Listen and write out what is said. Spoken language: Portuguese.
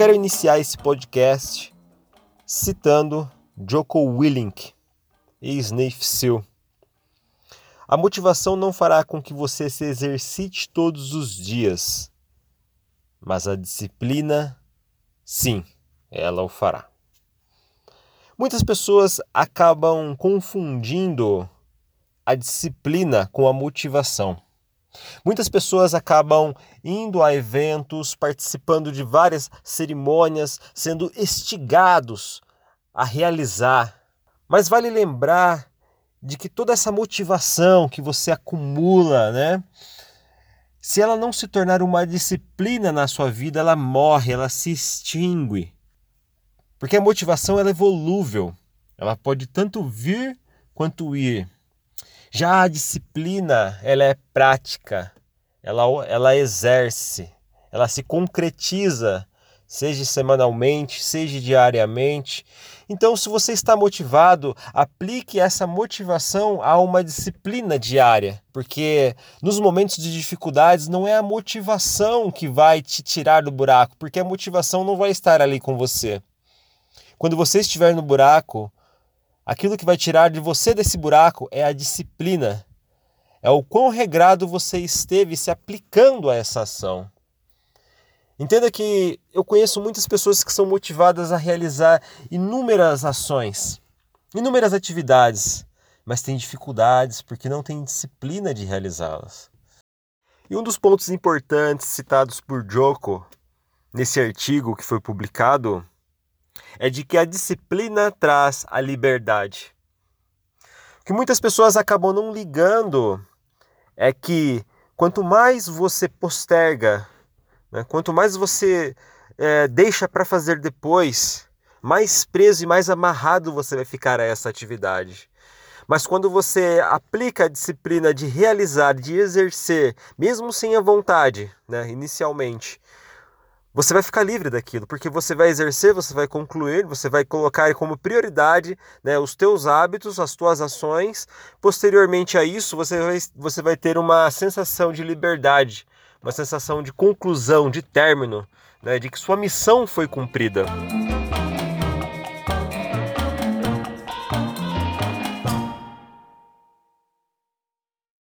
quero iniciar esse podcast citando Joko Willink, ex-Navy SEAL. A motivação não fará com que você se exercite todos os dias, mas a disciplina, sim, ela o fará. Muitas pessoas acabam confundindo a disciplina com a motivação. Muitas pessoas acabam indo a eventos, participando de várias cerimônias, sendo estigados a realizar. Mas vale lembrar de que toda essa motivação que você acumula, né? Se ela não se tornar uma disciplina na sua vida, ela morre, ela se extingue. Porque a motivação ela é volúvel. Ela pode tanto vir quanto ir. Já a disciplina, ela é prática, ela, ela exerce, ela se concretiza, seja semanalmente, seja diariamente. Então, se você está motivado, aplique essa motivação a uma disciplina diária, porque nos momentos de dificuldades não é a motivação que vai te tirar do buraco, porque a motivação não vai estar ali com você. Quando você estiver no buraco, Aquilo que vai tirar de você desse buraco é a disciplina. É o quão regrado você esteve se aplicando a essa ação. Entenda que eu conheço muitas pessoas que são motivadas a realizar inúmeras ações, inúmeras atividades, mas têm dificuldades porque não têm disciplina de realizá-las. E um dos pontos importantes citados por Joko nesse artigo que foi publicado é de que a disciplina traz a liberdade. O que muitas pessoas acabam não ligando é que quanto mais você posterga, né, quanto mais você é, deixa para fazer depois, mais preso e mais amarrado você vai ficar a essa atividade. Mas quando você aplica a disciplina de realizar, de exercer, mesmo sem a vontade, né, inicialmente, você vai ficar livre daquilo, porque você vai exercer, você vai concluir, você vai colocar como prioridade né, os teus hábitos, as tuas ações. Posteriormente a isso, você vai, você vai ter uma sensação de liberdade, uma sensação de conclusão, de término, né, de que sua missão foi cumprida.